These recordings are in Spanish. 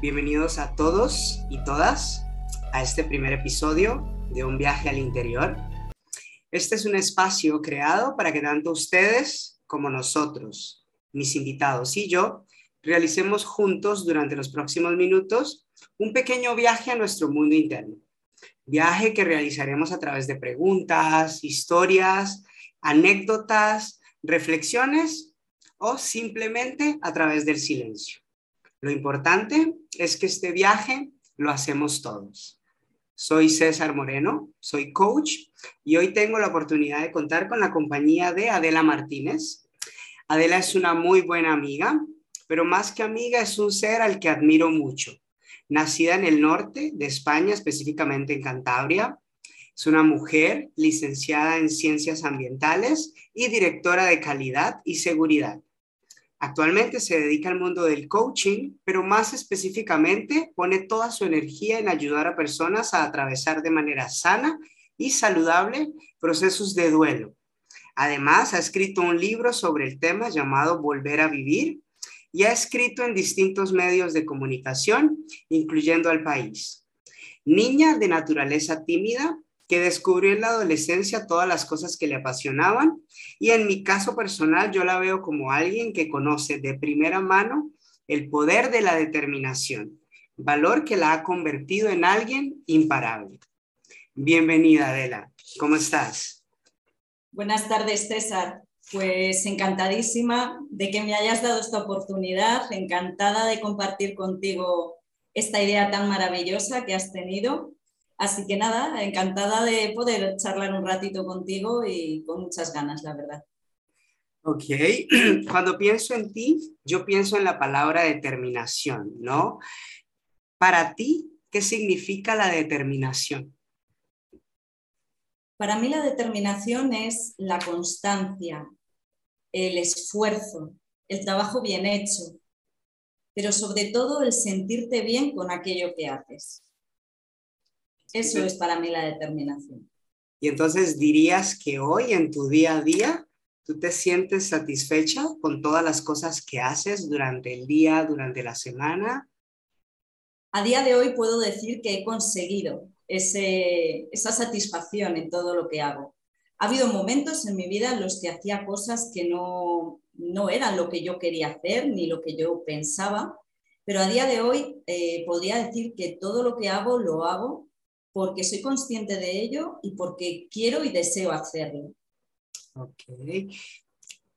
Bienvenidos a todos y todas a este primer episodio de Un viaje al interior. Este es un espacio creado para que tanto ustedes como nosotros, mis invitados y yo, realicemos juntos durante los próximos minutos un pequeño viaje a nuestro mundo interno. Viaje que realizaremos a través de preguntas, historias, anécdotas, reflexiones o simplemente a través del silencio. Lo importante es que este viaje lo hacemos todos. Soy César Moreno, soy coach y hoy tengo la oportunidad de contar con la compañía de Adela Martínez. Adela es una muy buena amiga, pero más que amiga es un ser al que admiro mucho. Nacida en el norte de España, específicamente en Cantabria, es una mujer licenciada en ciencias ambientales y directora de calidad y seguridad. Actualmente se dedica al mundo del coaching, pero más específicamente pone toda su energía en ayudar a personas a atravesar de manera sana y saludable procesos de duelo. Además, ha escrito un libro sobre el tema llamado Volver a Vivir y ha escrito en distintos medios de comunicación, incluyendo al país. Niña de naturaleza tímida, que descubrió en la adolescencia todas las cosas que le apasionaban. Y en mi caso personal yo la veo como alguien que conoce de primera mano el poder de la determinación, valor que la ha convertido en alguien imparable. Bienvenida Adela, ¿cómo estás? Buenas tardes César, pues encantadísima de que me hayas dado esta oportunidad, encantada de compartir contigo esta idea tan maravillosa que has tenido Así que nada, encantada de poder charlar un ratito contigo y con muchas ganas, la verdad. Ok, cuando pienso en ti, yo pienso en la palabra determinación, ¿no? Para ti, ¿qué significa la determinación? Para mí la determinación es la constancia, el esfuerzo, el trabajo bien hecho, pero sobre todo el sentirte bien con aquello que haces. Eso es para mí la determinación. Y entonces dirías que hoy en tu día a día, ¿tú te sientes satisfecha con todas las cosas que haces durante el día, durante la semana? A día de hoy puedo decir que he conseguido esa satisfacción en todo lo que hago. Ha habido momentos en mi vida en los que hacía cosas que no, no eran lo que yo quería hacer ni lo que yo pensaba, pero a día de hoy eh, podría decir que todo lo que hago lo hago porque soy consciente de ello y porque quiero y deseo hacerlo. Ok.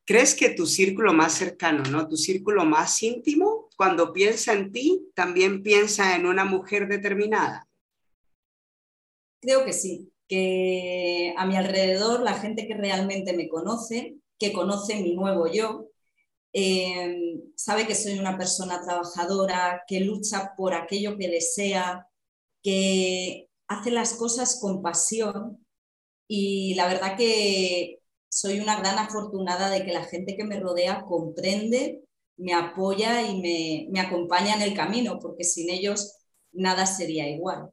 ¿Crees que tu círculo más cercano, ¿no? Tu círculo más íntimo, cuando piensa en ti, también piensa en una mujer determinada? Creo que sí, que a mi alrededor la gente que realmente me conoce, que conoce mi nuevo yo, eh, sabe que soy una persona trabajadora, que lucha por aquello que desea, que hace las cosas con pasión y la verdad que soy una gran afortunada de que la gente que me rodea comprende, me apoya y me, me acompaña en el camino, porque sin ellos nada sería igual.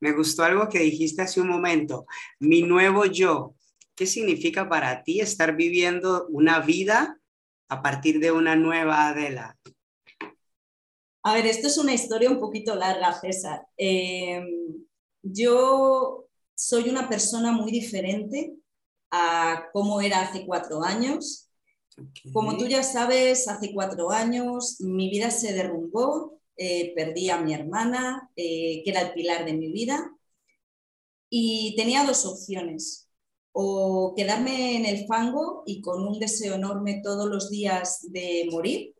Me gustó algo que dijiste hace un momento, mi nuevo yo. ¿Qué significa para ti estar viviendo una vida a partir de una nueva Adela? A ver, esto es una historia un poquito larga, César. Em, yo soy una persona muy diferente a cómo era hace cuatro años. Como tú ya sabes, hace cuatro años mi vida se derrumbó, eh, perdí a mi hermana, eh, que era el pilar de mi vida, y tenía dos opciones, o quedarme en el fango y con un deseo enorme todos los días de morir,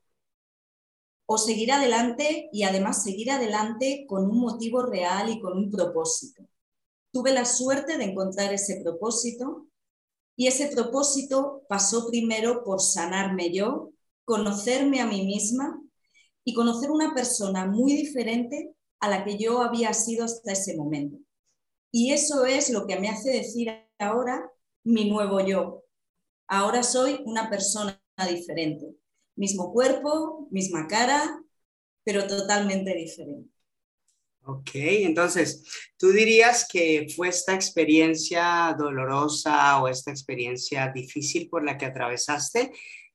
o seguir adelante y además seguir adelante con un motivo real y con un propósito. Tuve la suerte de encontrar ese propósito y ese propósito pasó primero por sanarme yo, conocerme a mí misma y conocer una persona muy diferente a la que yo había sido hasta ese momento. Y eso es lo que me hace decir ahora mi nuevo yo. Ahora soy una persona diferente mismo cuerpo, misma cara, pero totalmente diferente. Ok, entonces, ¿tú dirías que fue esta experiencia dolorosa o esta experiencia difícil por la que atravesaste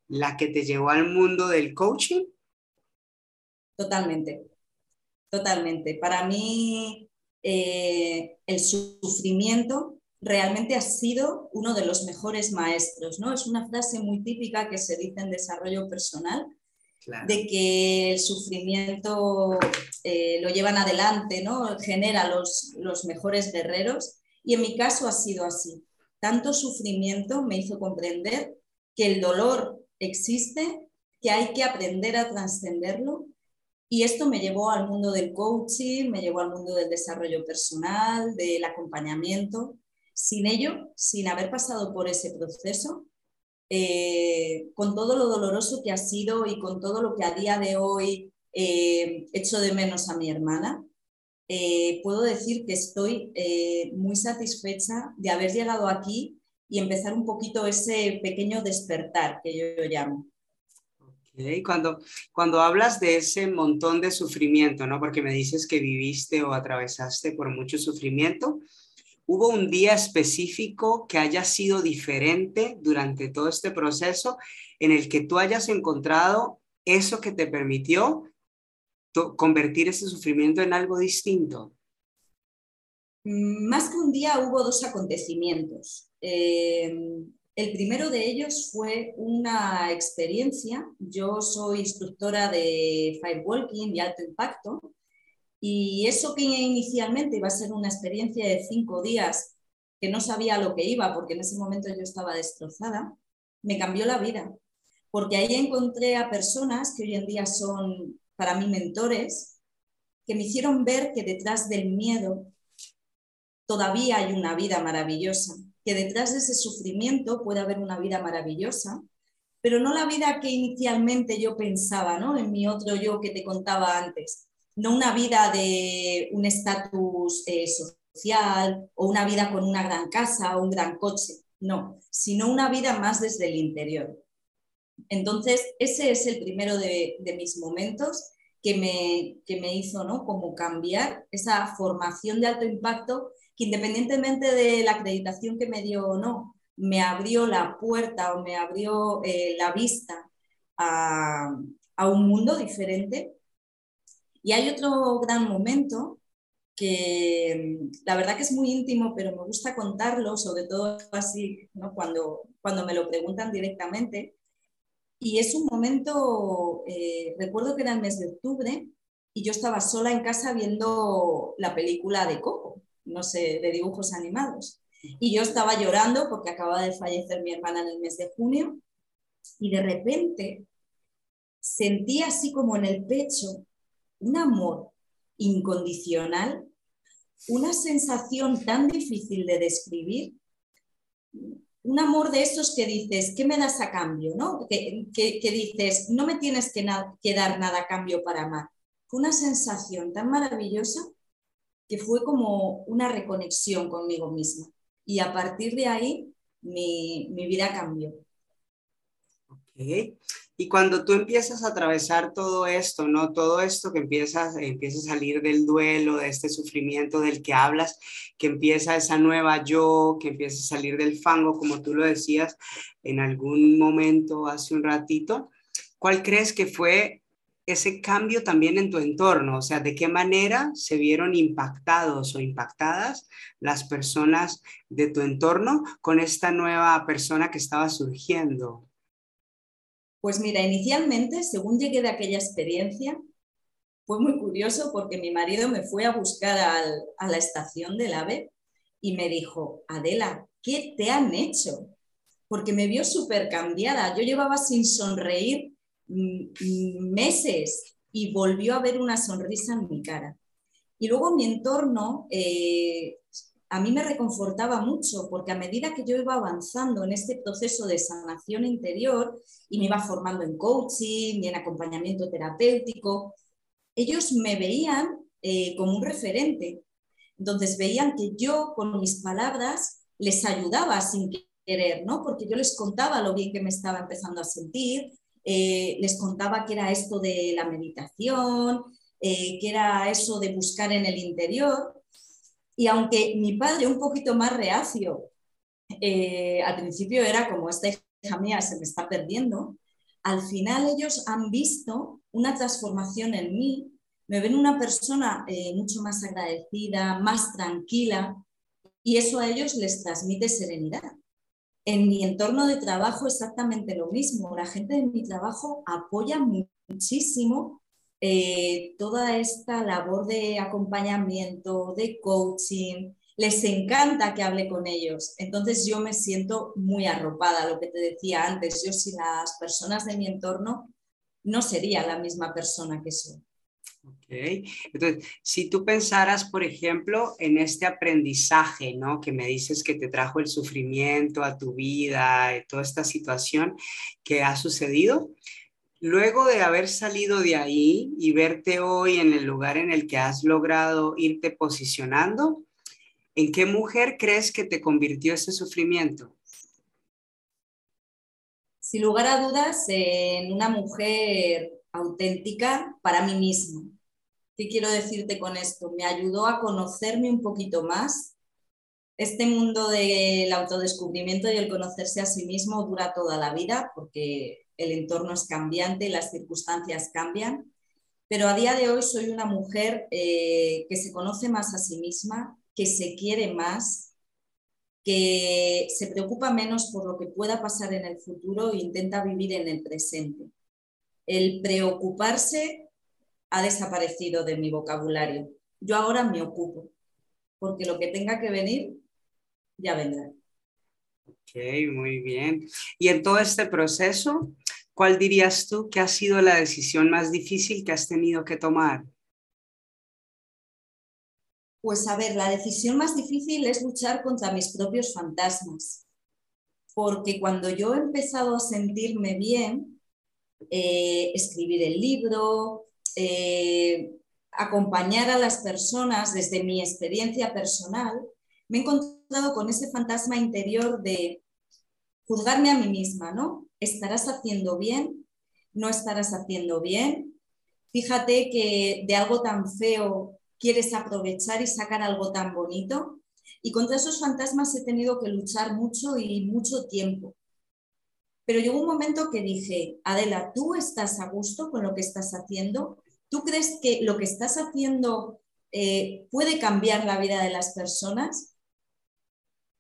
la que te llevó al mundo del coaching? totalmente, totalmente. Para mí eh, el sufrimiento realmente ha sido uno de los mejores maestros, ¿no? Es una frase muy típica que se dice en desarrollo personal, de que el sufrimiento eh, lo llevan adelante, ¿no? Genera los, los mejores guerreros y en mi caso ha sido así. Tanto sufrimiento me hizo comprender que el dolor existe, que hay que aprender a trascenderlo y esto me llevó al mundo del coaching, me llevó al mundo del desarrollo personal, del acompañamiento sin ello, sin haber pasado por ese proceso, eh, con todo lo doloroso que ha sido y con todo lo que a día de hoy eh, echo de menos a mi hermana, eh, puedo decir que estoy muy satisfecha de haber llegado aquí y empezar un poquito ese pequeño despertar que yo, llamo. Cuando, cuando hablas de ese montón de sufrimiento, ¿no? Porque me dices que viviste o atravesaste por mucho sufrimiento, ¿Hubo un día específico que haya sido diferente durante todo este proceso en el que tú hayas encontrado eso que te permitió convertir ese sufrimiento en algo distinto? Mm, más que un día hubo dos acontecimientos. Em, el primero de ellos fue una experiencia. Yo soy instructora de Firewalking y alto impacto y eso que inicialmente iba a ser una experiencia de cinco días, que no sabía lo que iba, porque en ese momento yo estaba destrozada, me cambió la vida. Porque ahí encontré a personas que hoy en día son para mí mentores, que me hicieron ver que detrás del miedo todavía hay una vida maravillosa, que detrás de ese sufrimiento puede haber una vida maravillosa, pero no la vida que inicialmente yo pensaba, ¿no? En mi otro yo que te contaba antes, no una vida de un estatus eh, social o una vida con una gran casa o un gran coche, no, sino una vida más desde el interior. Entonces, ese es el primero de, mis momentos que me, que me hizo ¿no? como cambiar esa formación de alto impacto que independientemente de la acreditación que me dio o no, me abrió la puerta o me abrió eh, la vista a, a un mundo diferente y hay otro gran momento que mm, la verdad que es muy íntimo, pero me gusta contarlo, sobre todo así, ¿no? cuando, cuando me lo preguntan directamente. Y es un momento, eh, recuerdo que era el mes de octubre y yo estaba sola en casa viendo la película de Coco, no sé, de dibujos animados. Y yo estaba llorando porque acaba de fallecer mi hermana en el mes de junio y de repente sentí así como en el pecho un amor incondicional, una sensación tan difícil de describir, un amor de esos que dices, ¿qué me das a cambio? ¿no? Que, dices, no me tienes que, que, dar nada a cambio para amar. Fue una sensación tan maravillosa que fue como una reconexión conmigo misma. Y a partir de ahí mi, mi vida cambió. Okay. Y cuando tú empiezas a atravesar todo esto, ¿no? Todo esto que empiezas, empieza a salir del duelo, de este sufrimiento del que hablas, que empieza esa nueva yo, que empieza a salir del fango, como tú lo decías en algún momento hace un ratito, ¿cuál crees que fue ese cambio también en tu entorno? O sea, ¿de qué manera se vieron impactados o impactadas las personas de tu entorno con esta nueva persona que estaba surgiendo? Pues mira, inicialmente, según llegué de aquella experiencia, fue muy curioso porque mi marido me fue a buscar a la estación del AVE y me dijo, Adela, ¿qué te han hecho? Porque me vio súper cambiada. Yo llevaba sin sonreír mm, mm, meses y volvió a ver una sonrisa en mi cara. Y luego mi entorno eh, a mí me reconfortaba mucho porque a medida que yo iba avanzando en este proceso de sanación interior y me iba formando en coaching y en acompañamiento terapéutico, ellos me veían eh, como un referente. Entonces veían que yo con mis palabras les ayudaba sin querer, ¿no? Porque yo les contaba lo bien que me estaba empezando a sentir, eh, les contaba que era esto de la meditación, eh, que era eso de buscar en el interior. Y aunque mi padre un poquito más reacio, eh, al principio era como esta hija mía se me está perdiendo, al final ellos han visto una transformación en mí, me ven una persona eh, mucho más agradecida, más tranquila, y eso a ellos les transmite serenidad. En mi entorno de trabajo exactamente lo mismo. La gente de mi trabajo apoya muchísimo eh, toda esta labor de acompañamiento, de coaching. Les encanta que hable con ellos. Entonces yo me siento muy arropada, lo que te decía antes. Yo sin las personas de mi entorno no sería la misma persona que soy. Ok, entonces, si tú pensaras, por ejemplo, en este aprendizaje, ¿no? Que me dices que te trajo el sufrimiento a tu vida, toda esta situación que ha sucedido, luego de haber salido de ahí y verte hoy en el lugar en el que has logrado irte posicionando, ¿en qué mujer crees que te convirtió ese sufrimiento? Sin lugar a dudas, en una mujer auténtica para mí misma. ¿Qué quiero decirte con esto? Me ayudó a conocerme un poquito más. Este mundo del autodescubrimiento y el conocerse a sí mismo dura toda la vida porque el entorno es cambiante, las circunstancias cambian, pero a día de hoy soy una mujer eh, que se conoce más a sí misma, que se quiere más, que se preocupa menos por lo que pueda pasar en el futuro e intenta vivir en el presente el preocuparse ha desaparecido de mi vocabulario. Yo ahora me ocupo, porque lo que tenga que venir, ya vendrá. Ok, muy bien. Y en todo este proceso, ¿cuál dirías tú que ha sido la decisión más difícil que has tenido que tomar? Pues a ver, la decisión más difícil es luchar contra mis propios fantasmas, porque cuando yo he empezado a sentirme bien, eh, escribir el libro, eh, acompañar a las personas desde mi experiencia personal, me he encontrado con ese fantasma interior de juzgarme a mí misma, ¿no? ¿Estarás haciendo bien? ¿No estarás haciendo bien? Fíjate que de algo tan feo quieres aprovechar y sacar algo tan bonito. Y contra esos fantasmas he tenido que luchar mucho y mucho tiempo. Pero llegó un momento que dije, Adela, ¿tú estás a gusto con lo que estás haciendo? ¿Tú crees que lo que estás haciendo eh, puede cambiar la vida de las personas?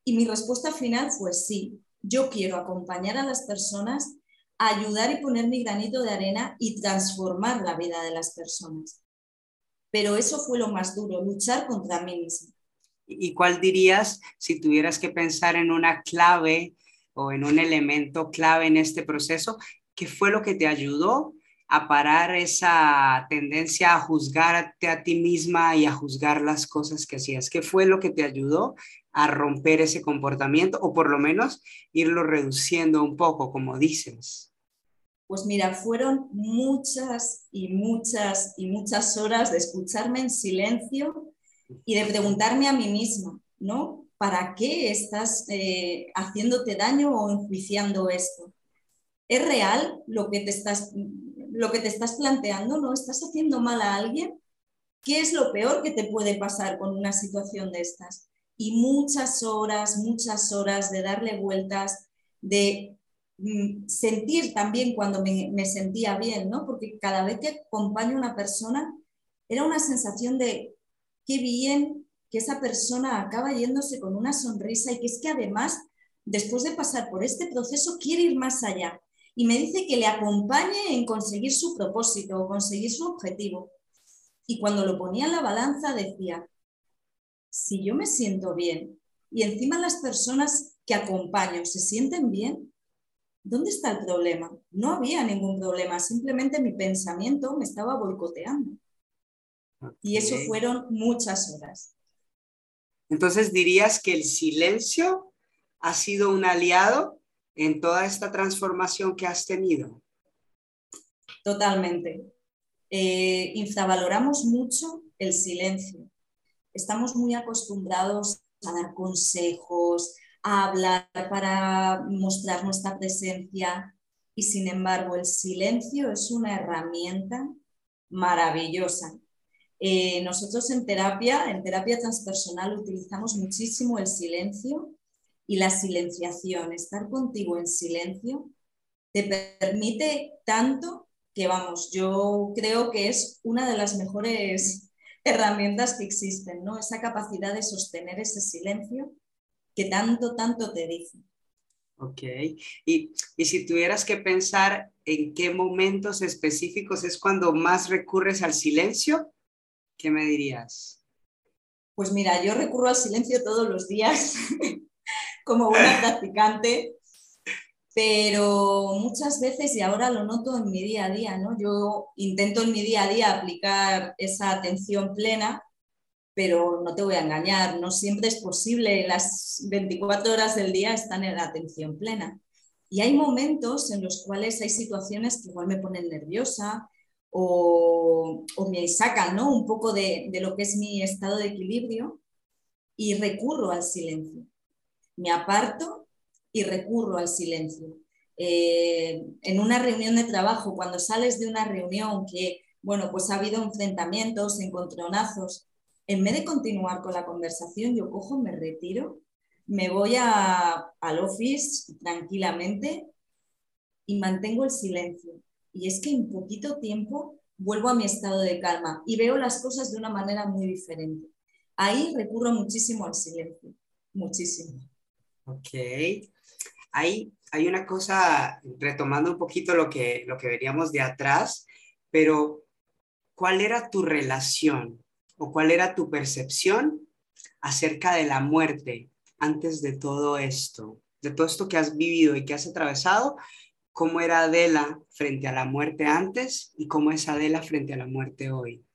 Y mi respuesta final fue sí, yo quiero acompañar a las personas, ayudar y poner mi granito de arena y transformar la vida de las personas. Pero eso fue lo más duro, luchar contra mí misma. ¿Y cuál dirías si tuvieras que pensar en una clave o en un elemento clave en este proceso, ¿qué fue lo que te ayudó a parar esa tendencia a juzgarte a ti misma y a juzgar las cosas que hacías? ¿Qué fue lo que te ayudó a romper ese comportamiento o por lo menos irlo reduciendo un poco, como dices? Pues mira, fueron muchas y muchas y muchas horas de escucharme en silencio y de preguntarme a mí misma, ¿no? ¿para qué estás eh, haciéndote daño o enjuiciando esto? ¿Es real lo que, te estás, lo que te estás planteando? ¿No estás haciendo mal a alguien? ¿Qué es lo peor que te puede pasar con una situación de estas? Y muchas horas, muchas horas de darle vueltas, de mm, sentir también cuando me, sentía bien, ¿no? Porque cada vez que acompaño a una persona era una sensación de qué bien que esa persona acaba yéndose con una sonrisa y que es que además, después de pasar por este proceso, quiere ir más allá. Y me dice que le acompañe en conseguir su propósito o conseguir su objetivo. Y cuando lo ponía en la balanza decía, si yo me siento bien y encima las personas que acompaño se sienten bien, ¿dónde está el problema? No había ningún problema, simplemente mi pensamiento me estaba boicoteando. Y eso fueron muchas horas. Entonces dirías que el silencio ha sido un aliado en toda esta transformación que has tenido. Totalmente. Eh, infravaloramos mucho el silencio. Estamos muy acostumbrados a dar consejos, a hablar para mostrar nuestra presencia y sin embargo el silencio es una herramienta maravillosa eh, nosotros en terapia, en terapia transpersonal, utilizamos muchísimo el silencio y la silenciación. Estar contigo en silencio te permite tanto que vamos, yo creo que es una de las mejores herramientas que existen, ¿no? Esa capacidad de sostener ese silencio que tanto, tanto te dice. Ok, y, y, si tuvieras que pensar en qué momentos específicos es cuando más recurres al silencio, ¿qué me dirías? Pues mira, yo recurro al silencio todos los días como buena practicante, pero muchas veces, y ahora lo noto en mi día a día, ¿no? Yo intento en mi día a día aplicar esa atención plena, pero no te voy a engañar, no siempre es posible, las 24 horas del día están en la atención plena. Y hay momentos en los cuales hay situaciones que igual me ponen nerviosa o, me sacan ¿no? un poco de, de lo que es mi estado de equilibrio y recurro al silencio. Me aparto y recurro al silencio. Eh, en una reunión de trabajo, cuando sales de una reunión que, bueno, pues ha habido enfrentamientos, encontronazos, en vez de continuar con la conversación, yo cojo, me retiro, me voy al office tranquilamente y mantengo el silencio. Y es que en poquito tiempo vuelvo a mi estado de calma y veo las cosas de una manera muy diferente. Ahí recurro muchísimo al silencio, muchísimo. Ok. Hay, hay una cosa, retomando un poquito lo que, lo que veríamos de atrás, pero ¿cuál era tu relación o cuál era tu percepción acerca de la muerte antes de todo esto? De todo esto que has vivido y que has atravesado, ¿cómo era Adela frente a la muerte antes y cómo es Adela frente a la muerte hoy?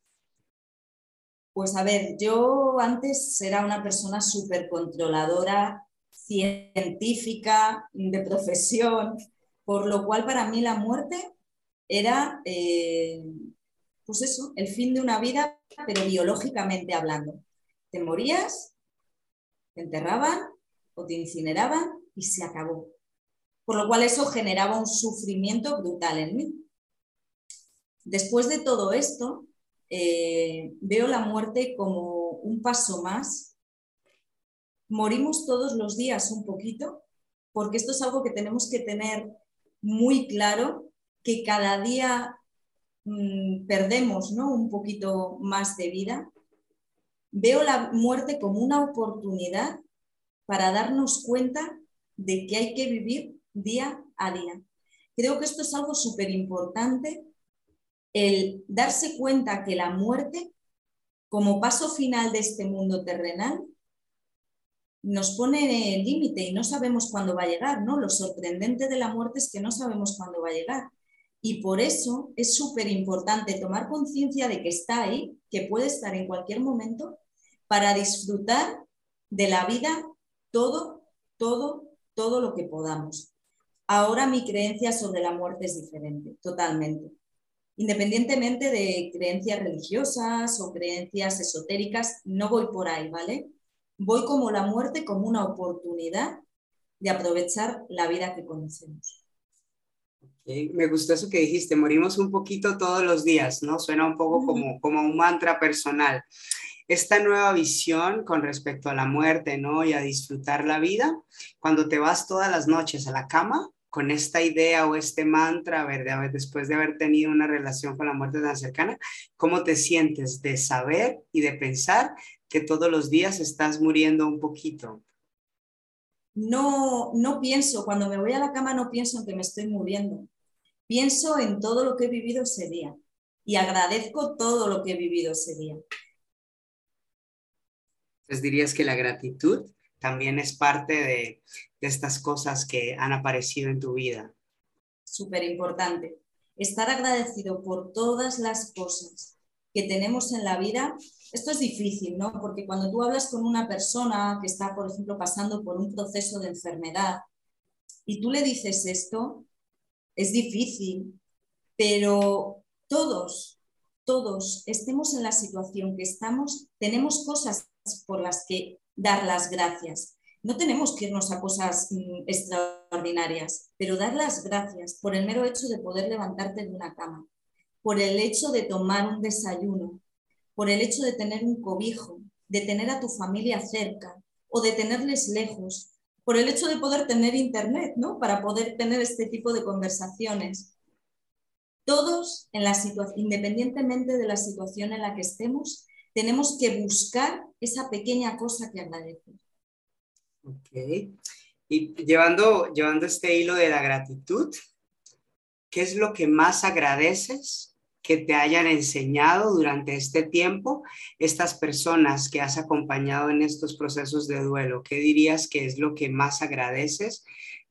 Pues a ver, yo antes era una persona súper controladora, científica, de profesión, por lo cual para mí la muerte era, eh, pues eso, el fin de una vida, pero biológicamente hablando. Te morías, te enterraban o te incineraban y se acabó. Por lo cual eso generaba un sufrimiento brutal en mí. Después de todo esto, eh, veo la muerte como un paso más morimos todos los días un poquito, porque esto es algo que tenemos que tener muy claro, que cada día mm, perdemos ¿no? un poquito más de vida. Veo la muerte como una oportunidad para darnos cuenta de que hay que vivir día a día. Creo que esto es algo súper importante, el darse cuenta que la muerte, como paso final de este mundo terrenal, nos pone el límite y no sabemos cuándo va a llegar, ¿no? Lo sorprendente de la muerte es que no sabemos cuándo va a llegar. Y por eso es súper importante tomar conciencia de que está ahí, que puede estar en cualquier momento, para disfrutar de la vida todo, todo, todo lo que podamos. Ahora mi creencia sobre la muerte es diferente, totalmente. Independientemente de creencias religiosas o creencias esotéricas, no voy por ahí, ¿vale? Voy como la muerte como una oportunidad de aprovechar la vida que conocemos. Me gustó eso que dijiste, morimos un poquito todos los días, ¿no? Suena un poco como, como un mantra personal. Esta nueva visión con respecto a la muerte, ¿no? Y a disfrutar la vida, cuando te vas todas las noches a la cama con esta idea o este mantra, a ver, después de haber tenido una relación con la muerte tan cercana, ¿cómo te sientes de saber y de pensar que todos los días estás muriendo un poquito? No, no pienso, cuando me voy a la cama no pienso en que me estoy muriendo. Pienso en todo lo que he vivido ese día y agradezco todo lo que he vivido ese día. Entonces dirías que la gratitud también es parte de, de estas cosas que han aparecido en tu vida. Súper importante. Estar agradecido por todas las cosas que tenemos en la vida esto es difícil, ¿no? Porque cuando tú hablas con una persona que está, por ejemplo, pasando por un proceso de enfermedad y tú le dices esto, es difícil, pero todos, todos estemos en la situación que estamos, tenemos cosas por las que dar las gracias. No tenemos que irnos a cosas mm, extraordinarias, pero dar las gracias por el mero hecho de poder levantarte de una cama, por el hecho de tomar un desayuno, por el hecho de tener un cobijo, de tener a tu familia cerca o de tenerles lejos, por el hecho de poder tener internet, ¿no? Para poder tener este tipo de conversaciones. todos, independientemente de la situación en la que estemos, tenemos que buscar esa pequeña cosa que agradece. Ok. Y llevando, llevando este hilo de la gratitud, ¿qué es lo que más agradeces que te hayan enseñado durante este tiempo estas personas que has acompañado en estos procesos de duelo? ¿Qué dirías que es lo que más agradeces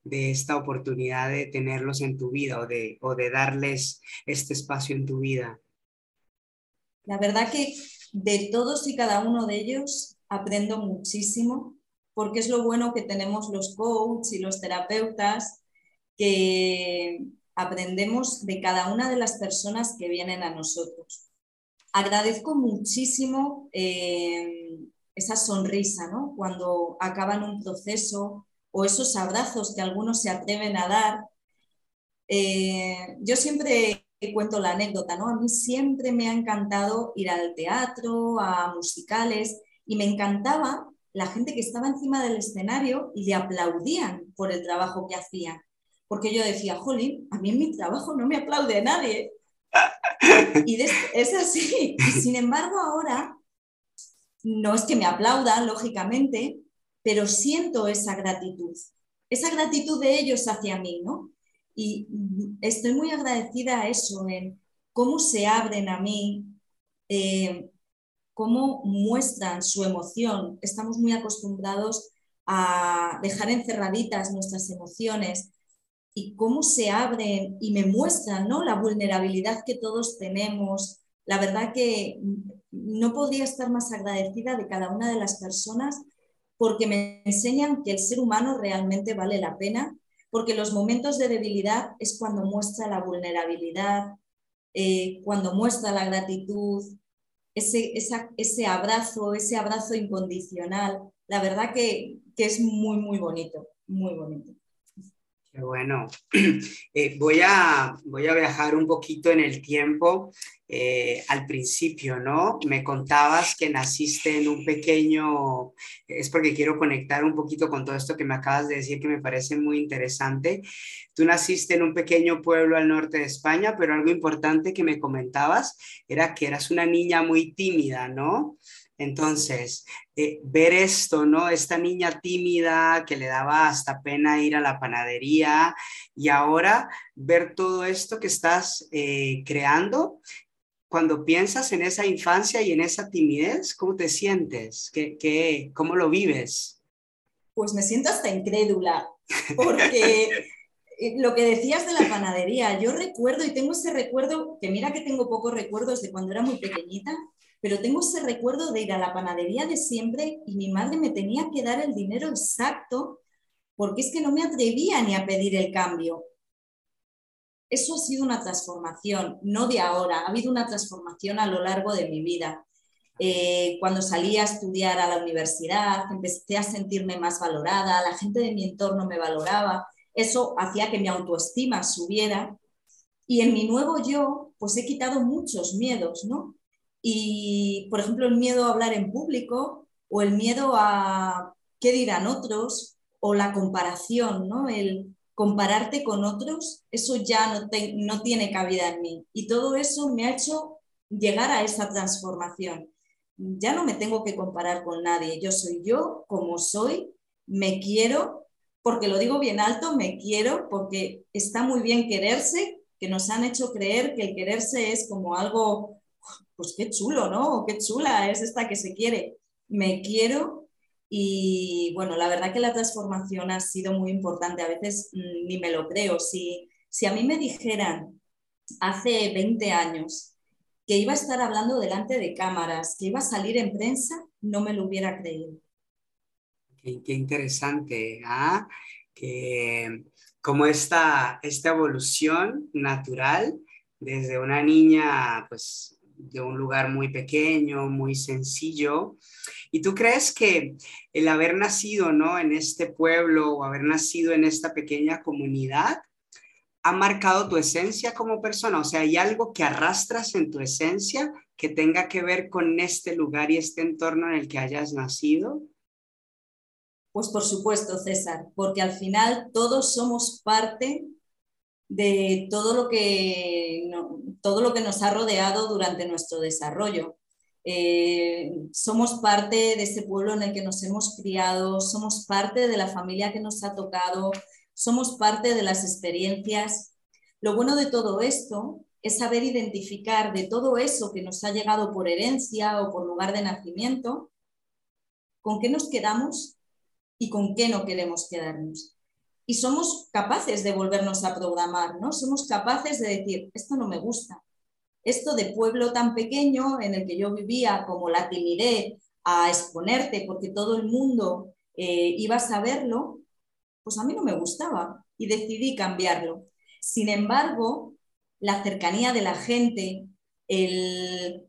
de esta oportunidad de tenerlos en tu vida o de, o de darles este espacio en tu vida? La verdad que de todos y cada uno de ellos aprendo muchísimo, porque es lo bueno que tenemos los coaches y los terapeutas, que aprendemos de cada una de las personas que vienen a nosotros. Agradezco muchísimo eh, esa sonrisa, ¿no? Cuando acaban un proceso o esos abrazos que algunos se atreven a dar. Eh, yo siempre cuento la anécdota, ¿no? A mí siempre me ha encantado ir al teatro, a musicales, y me encantaba la gente que estaba encima del escenario y le aplaudían por el trabajo que hacían. Porque yo decía, jolín, a mí en mi trabajo no me aplaude nadie. Y es así. Y sin embargo, ahora no es que me aplaudan, lógicamente, pero siento esa gratitud, esa gratitud de ellos hacia mí, ¿no? Y estoy muy agradecida a eso, en cómo se abren a mí, eh, cómo muestran su emoción. Estamos muy acostumbrados a dejar encerraditas nuestras emociones y cómo se abren y me muestran ¿no? la vulnerabilidad que todos tenemos. La verdad que no podría estar más agradecida de cada una de las personas porque me enseñan que el ser humano realmente vale la pena, porque los momentos de debilidad es cuando muestra la vulnerabilidad, eh, cuando muestra la gratitud, ese, ese abrazo, ese abrazo incondicional. La verdad que, que es muy, muy bonito, muy bonito. Bueno. Eh, voy, a, voy a viajar un poquito en el tiempo. Eh, al principio, ¿no? Me contabas que naciste en un pequeño, es porque quiero conectar un poquito con todo esto que me acabas de decir que me parece muy interesante. Tú naciste en un pequeño pueblo al norte de España, pero algo importante que me comentabas era que eras una niña muy tímida, ¿no? Entonces, eh, ver esto, ¿no? Esta niña tímida que le daba hasta pena ir a la panadería y ahora ver todo esto que estás eh, creando. Cuando piensas en esa infancia y en esa timidez, ¿cómo te sientes? ¿Qué, qué, ¿Cómo lo vives? Pues me siento hasta incrédula, porque eh, lo que decías de la panadería, yo recuerdo y tengo ese recuerdo, que mira que tengo pocos recuerdos de cuando era muy pequeñita, pero tengo ese recuerdo de ir a la panadería de siempre y mi madre me tenía que dar el dinero exacto porque es que no me atrevía ni a pedir el cambio. Eso ha sido una transformación, no de ahora, ha habido una transformación a lo largo de mi vida. Eh, cuando salí a estudiar a la universidad, empecé a sentirme más valorada, la gente de mi entorno me valoraba, eso hacía que mi autoestima subiera y en mi nuevo yo, pues he quitado muchos miedos, ¿no? Y, por ejemplo, el miedo a hablar en público o el miedo a qué dirán otros o la comparación, ¿no? El compararte con otros, eso ya no, no tiene cabida en mí. Y todo eso me ha hecho llegar a esa transformación. Ya no me tengo que comparar con nadie. Yo soy yo como soy, me quiero, porque lo digo bien alto, me quiero, porque está muy bien quererse, que nos han hecho creer que el quererse es como algo pues qué chulo, ¿no? Qué chula es esta que se quiere. Me quiero y bueno, la verdad que la transformación ha sido muy importante. A veces mm, ni me lo creo. Si, si a mí me dijeran hace 20 años que iba a estar hablando delante de cámaras, que iba a salir en prensa, no me lo hubiera creído. Qué, interesante, ¿ah? Que como esta, esta evolución natural desde una niña, pues de un lugar muy pequeño, muy sencillo. ¿Y tú crees que el haber nacido ¿no? en este pueblo o haber nacido en esta pequeña comunidad ha marcado tu esencia como persona? O sea, ¿hay algo que arrastras en tu esencia que tenga que ver con este lugar y este entorno en el que hayas nacido? Pues por supuesto, César, porque al final todos somos parte de todo lo que, todo lo que nos ha rodeado durante nuestro desarrollo. Eh, somos parte de ese pueblo en el que nos hemos criado, somos parte de la familia que nos ha tocado, somos parte de las experiencias. Lo bueno de todo esto es saber identificar de todo eso que nos ha llegado por herencia o por lugar de nacimiento, con qué nos quedamos y con qué no queremos quedarnos. Y somos capaces de volvernos a programar, ¿no? Somos capaces de decir, esto no me gusta. Esto de pueblo tan pequeño en el que yo vivía, como la timidez, a exponerte porque todo el mundo eh, iba a saberlo, pues a mí no me gustaba y decidí cambiarlo. Sin embargo, la cercanía de la gente, el,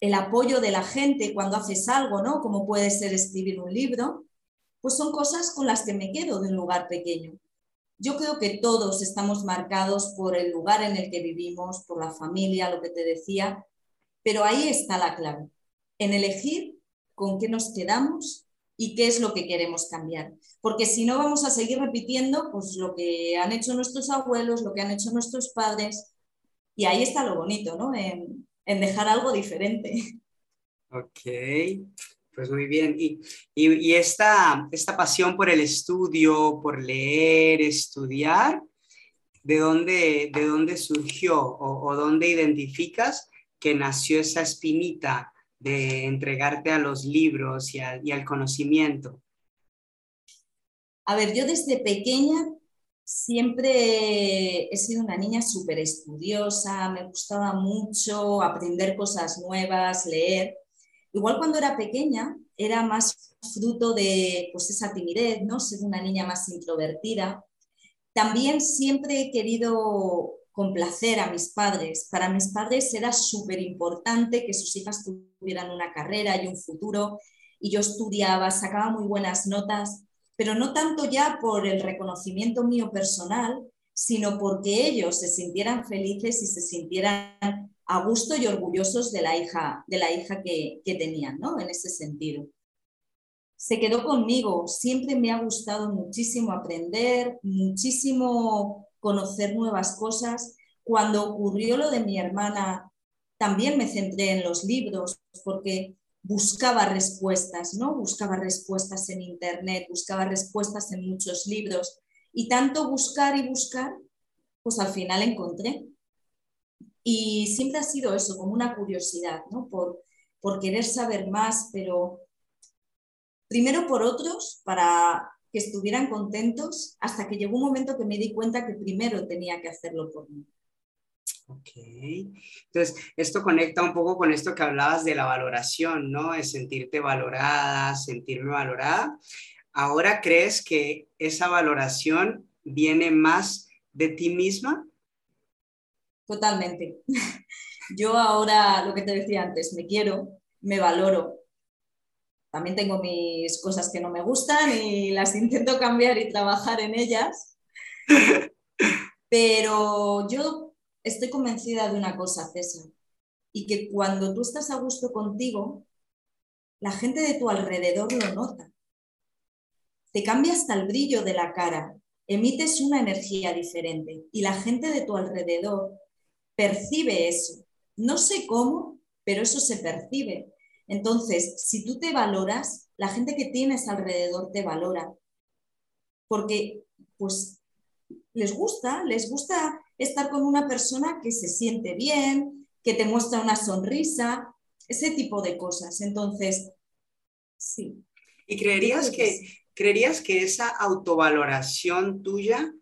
el apoyo de la gente cuando haces algo, ¿no? Como puede ser escribir un libro, pues son cosas con las que me quedo de un lugar pequeño. Yo creo que todos estamos marcados por el lugar en el que vivimos, por la familia, lo que te decía, pero ahí está la clave, en elegir con qué nos quedamos y qué es lo que queremos cambiar. Porque si no vamos a seguir repitiendo pues, lo que han hecho nuestros abuelos, lo que han hecho nuestros padres, y ahí está lo bonito, ¿no? En, en dejar algo diferente. Ok. Pues muy bien. Y, y, esta, esta pasión por el estudio, por leer, estudiar, ¿de dónde, de dónde surgió o, dónde identificas que nació esa espinita de entregarte a los libros y, y al conocimiento? A ver, yo desde pequeña siempre he sido una niña súper estudiosa, me gustaba mucho aprender cosas nuevas, leer. Igual cuando era pequeña era más fruto de pues, esa timidez, ¿no? Ser una niña más introvertida. También siempre he querido complacer a mis padres. Para mis padres era súper importante que sus hijas tuvieran una carrera y un futuro. Y yo estudiaba, sacaba muy buenas notas, pero no tanto ya por el reconocimiento mío personal, sino porque ellos se sintieran felices y se sintieran a gusto y orgullosos de la hija, de la hija que, tenían, ¿no? En ese sentido. Se quedó conmigo, siempre me ha gustado muchísimo aprender, muchísimo conocer nuevas cosas. Cuando ocurrió lo de mi hermana, también me centré en los libros, porque buscaba respuestas, ¿no? Buscaba respuestas en internet, buscaba respuestas en muchos libros y tanto buscar y buscar, pues al final encontré. Y siempre ha sido eso, como una curiosidad, ¿no? Por, por querer saber más, pero primero por otros, para que estuvieran contentos, hasta que llegó un momento que me di cuenta que primero tenía que hacerlo por mí. Ok. Entonces, esto conecta un poco con esto que hablabas de la valoración, ¿no? De sentirte valorada, sentirme valorada. Ahora crees que esa valoración viene más de ti misma Totalmente. Yo ahora, lo que te decía antes, me quiero, me valoro. También tengo mis cosas que no me gustan y las intento cambiar y trabajar en ellas. Pero yo estoy convencida de una cosa, César, y que cuando tú estás a gusto contigo, la gente de tu alrededor lo nota. Te cambia hasta el brillo de la cara, emites una energía diferente y la gente de tu alrededor percibe eso. No sé cómo, pero eso se percibe. Entonces, si tú te valoras, la gente que tienes alrededor te valora. Porque, pues, les gusta, les gusta estar con una persona que se siente bien, que te muestra una sonrisa, ese tipo de cosas. Entonces, sí. ¿Y creerías que, creerías que esa autovaloración tuya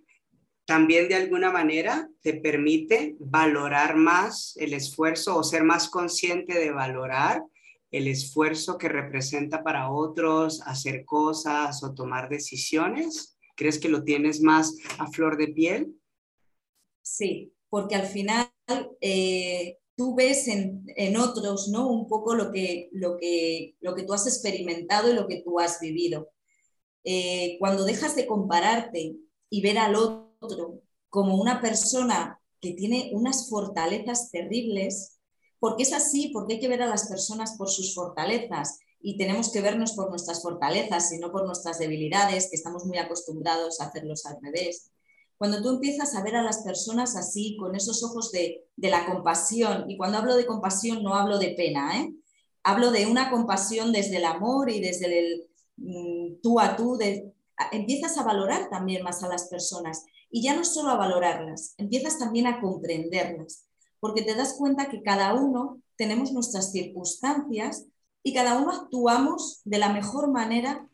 también de alguna manera te permite valorar más el esfuerzo o ser más consciente de valorar el esfuerzo que representa para otros hacer cosas o tomar decisiones? ¿Crees que lo tienes más a flor de piel? Sí, porque al final eh, tú ves en, otros ¿no? un poco lo que, lo, que, lo que tú has experimentado y lo que tú has vivido. Eh, cuando dejas de compararte y ver al otro, como una persona que tiene unas fortalezas terribles, porque es así, porque hay que ver a las personas por sus fortalezas y tenemos que vernos por nuestras fortalezas y no por nuestras debilidades, que estamos muy acostumbrados a hacerlos al revés. cuando tú empiezas a ver a las personas así, con esos ojos de, la compasión, y cuando hablo de compasión no hablo de pena, ¿eh? hablo de una compasión desde el amor y desde el mm, tú a tú, empiezas a valorar también más a las personas. Y ya no solo a valorarlas, empiezas también a comprenderlas, porque te das cuenta que cada uno tenemos nuestras circunstancias y cada uno actuamos de la mejor manera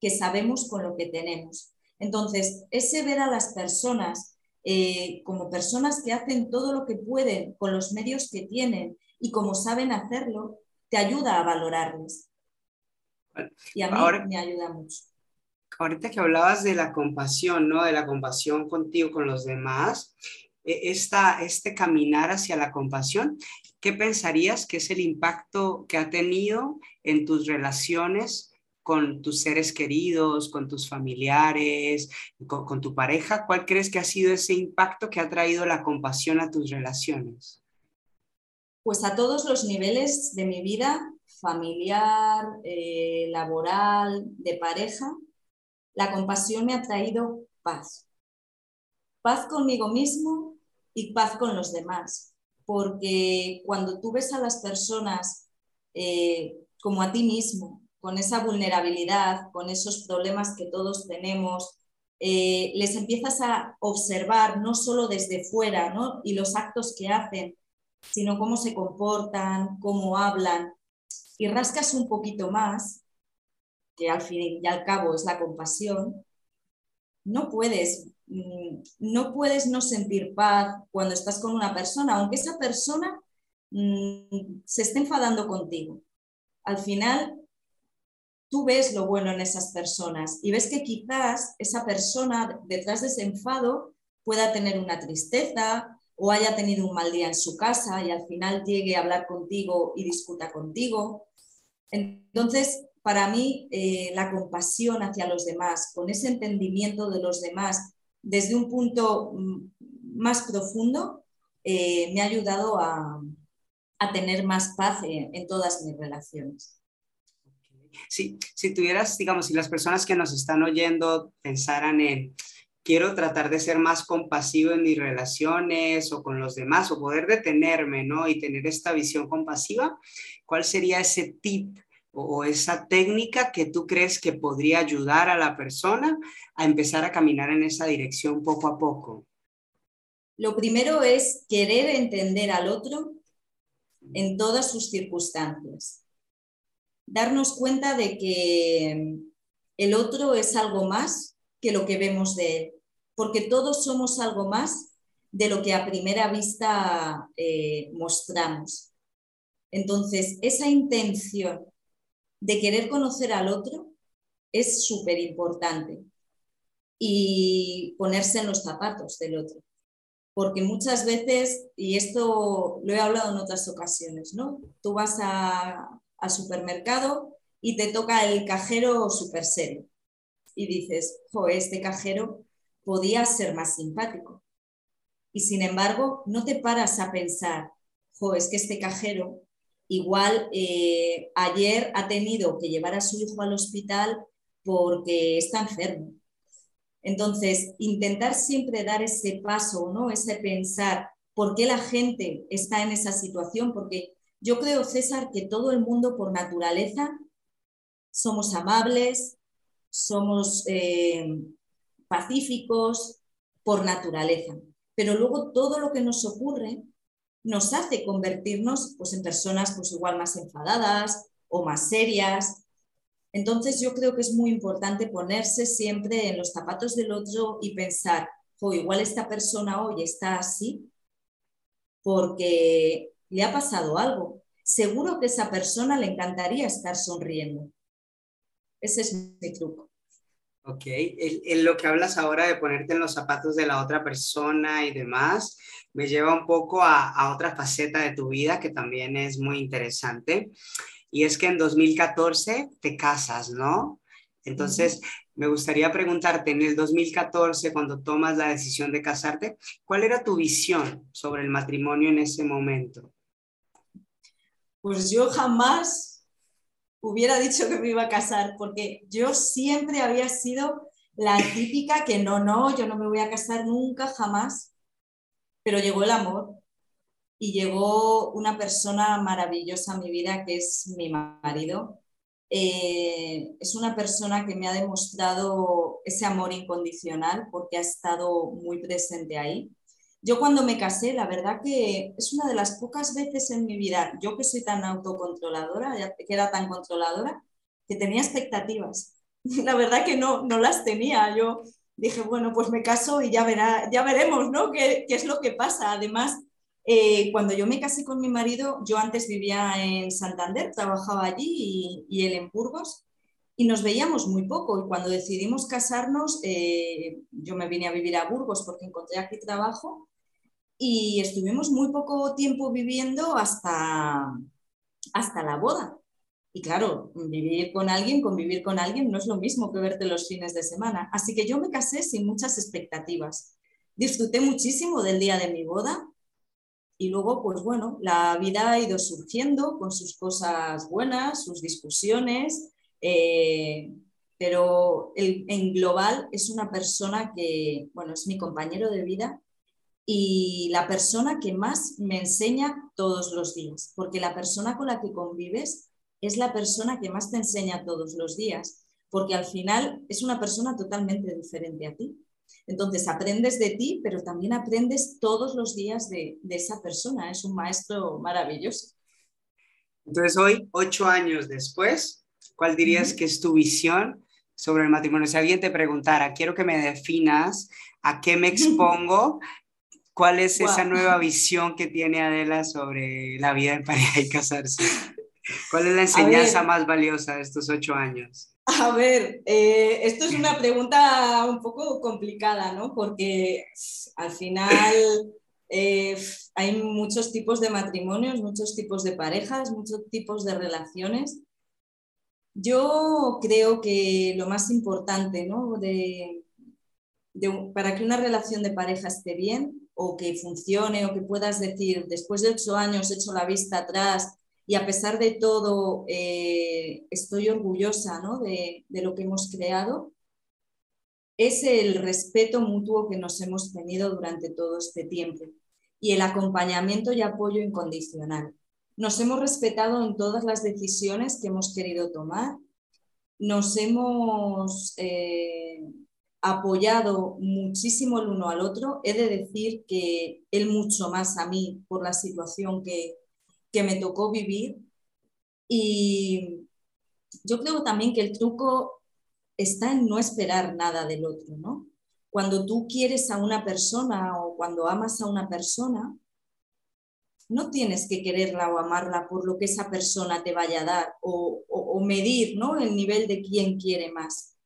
que sabemos con lo que tenemos. Entonces, ese ver a las personas eh, como personas que hacen todo lo que pueden con los medios que tienen y como saben hacerlo, te ayuda a valorarles. Y a mí me ayuda mucho. Ahorita que hablabas de la compasión, ¿no? De la compasión contigo, con los demás, e, esta, este caminar hacia la compasión, ¿qué pensarías que es el impacto que ha tenido en tus relaciones con tus seres queridos, con tus familiares, con, tu pareja? ¿Cuál crees que ha sido ese impacto que ha traído la compasión a tus relaciones? Pues a todos los niveles de mi vida, familiar, eh, laboral, de pareja, la compasión me ha traído paz. Paz conmigo mismo y paz con los demás. Porque cuando tú ves a las personas eh, como a ti mismo, con esa vulnerabilidad, con esos problemas que todos tenemos, eh, les empiezas a observar no solo desde fuera ¿no? y los actos que hacen, sino cómo se comportan, cómo hablan, y rascas un poquito más, que al fin y al cabo es la compasión, no puedes, mm, no puedes no sentir paz cuando estás con una persona, aunque esa persona mm, se esté enfadando contigo. Al final tú ves lo bueno en esas personas y ves que quizás esa persona detrás de ese enfado pueda tener una tristeza o haya tenido un mal día en su casa y al final llegue a hablar contigo y discuta contigo. Entonces, para mí, eh, la compasión hacia los demás, con ese entendimiento de los demás desde un punto mm, más profundo, eh, me ha ayudado a, tener más paz en todas mis relaciones. Si, si tuvieras, digamos, si las personas que nos están oyendo pensaran en, quiero tratar de ser más compasivo en mis relaciones o con los demás o poder detenerme, ¿no? Y tener esta visión compasiva, ¿cuál sería ese tip o esa técnica que tú crees que podría ayudar a la persona a empezar a caminar en esa dirección poco a poco? Lo primero es querer entender al otro en todas sus circunstancias darnos cuenta de que el otro es algo más que lo que vemos de él, porque todos somos algo más de lo que a primera vista eh, mostramos. Entonces, esa intención de querer conocer al otro es súper importante y ponerse en los zapatos del otro. Porque muchas veces, y esto lo he hablado en otras ocasiones, ¿no? Tú vas a, al supermercado y te toca el cajero súper serio. Y dices, jo, este cajero podía ser más simpático. Y sin embargo, no te paras a pensar, jo, es que este cajero igual eh, ayer ha tenido que llevar a su hijo al hospital porque está enfermo. Entonces, intentar siempre dar ese paso, ¿no? Ese pensar por qué la gente está en esa situación, porque yo creo, César, que todo el mundo por naturaleza somos amables, somos eh, pacíficos por naturaleza, pero luego todo lo que nos ocurre nos hace convertirnos pues, en personas pues, igual más enfadadas o más serias. Entonces yo creo que es muy importante ponerse siempre en los zapatos del otro y pensar, o igual esta persona hoy está así porque le ha pasado algo. Seguro que esa persona le encantaría estar sonriendo. Ese es mi truco. Ok, en, lo que hablas ahora de ponerte en los zapatos de la otra persona y demás, me lleva un poco a, otra faceta de tu vida que también es muy interesante. Y es que en 2014 te casas, ¿no? Entonces, me gustaría preguntarte, en el 2014, cuando tomas la decisión de casarte, ¿cuál era tu visión sobre el matrimonio en ese momento? Pues yo jamás hubiera dicho que me iba a casar, porque yo siempre había sido la típica que no, no, yo no me voy a casar nunca, jamás. Pero llegó el amor y llegó una persona maravillosa a mi vida que es mi marido. Eh, es una persona que me ha demostrado ese amor incondicional porque ha estado muy presente ahí. Yo cuando me casé, la verdad que es una de las pocas veces en mi vida, yo que soy tan autocontroladora, que era tan controladora, que tenía expectativas. La verdad que no, no las tenía. Yo dije, bueno, pues me caso y ya, verá, ya veremos, ¿no? ¿Qué, qué es lo que pasa? Además, eh, cuando yo me casé con mi marido, yo antes vivía en Santander, trabajaba allí y, él en Burgos, y nos veíamos muy poco. Y cuando decidimos casarnos, eh, yo me vine a vivir a Burgos porque encontré aquí trabajo y estuvimos muy poco tiempo viviendo hasta, hasta la boda. Y claro, vivir con alguien, convivir con alguien no es lo mismo que verte los fines de semana. Así que yo me casé sin muchas expectativas. Disfruté muchísimo del día de mi boda y luego, pues bueno, la vida ha ido surgiendo con sus cosas buenas, sus discusiones, eh, pero en global es una persona que, bueno, es mi compañero de vida y la persona que más me enseña todos los días, porque la persona con la que convives es la persona que más te enseña todos los días, porque al final es una persona totalmente diferente a ti. Entonces aprendes de ti, pero también aprendes todos los días de, esa persona. Es un maestro maravilloso. Entonces hoy, ocho años después, ¿cuál dirías que es tu visión sobre el matrimonio? Si alguien te preguntara, quiero que me definas a qué me expongo, ¿cuál es esa nueva visión que tiene Adela sobre la vida de pareja y casarse? ¿Cuál es la enseñanza más valiosa de estos ocho años? A ver, eh, esto es una pregunta un poco complicada, ¿no? Porque al final eh, hay muchos tipos de matrimonios, muchos tipos de parejas, muchos tipos de relaciones. Yo creo que lo más importante, ¿no? para que una relación de pareja esté bien o que funcione o que puedas decir, después de ocho años he hecho la vista atrás y a pesar de todo eh, estoy orgullosa de, lo que hemos creado, es el respeto mutuo que nos hemos tenido durante todo este tiempo y el acompañamiento y apoyo incondicional. Nos hemos respetado en todas las decisiones que hemos querido tomar, nos hemos eh, apoyado muchísimo el uno al otro. He de decir que él mucho más a mí por la situación que, que me tocó vivir. Y yo creo también que el truco está en no esperar nada del otro, ¿no? Cuando tú quieres a una persona o cuando amas a una persona, no tienes que quererla o amarla por lo que esa persona te vaya a dar o, medir ¿no? el nivel de quién quiere más.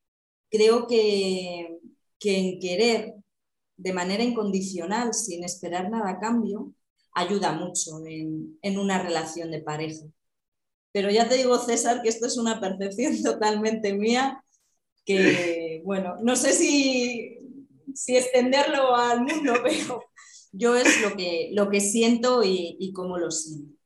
Creo que, que en querer de manera incondicional, sin esperar nada a cambio, ayuda mucho en, una relación de pareja. Pero ya te digo, César, que esto es una percepción totalmente mía, que, bueno, no sé si, si extenderlo al mundo, pero yo es lo que, lo que siento y, y cómo lo siento.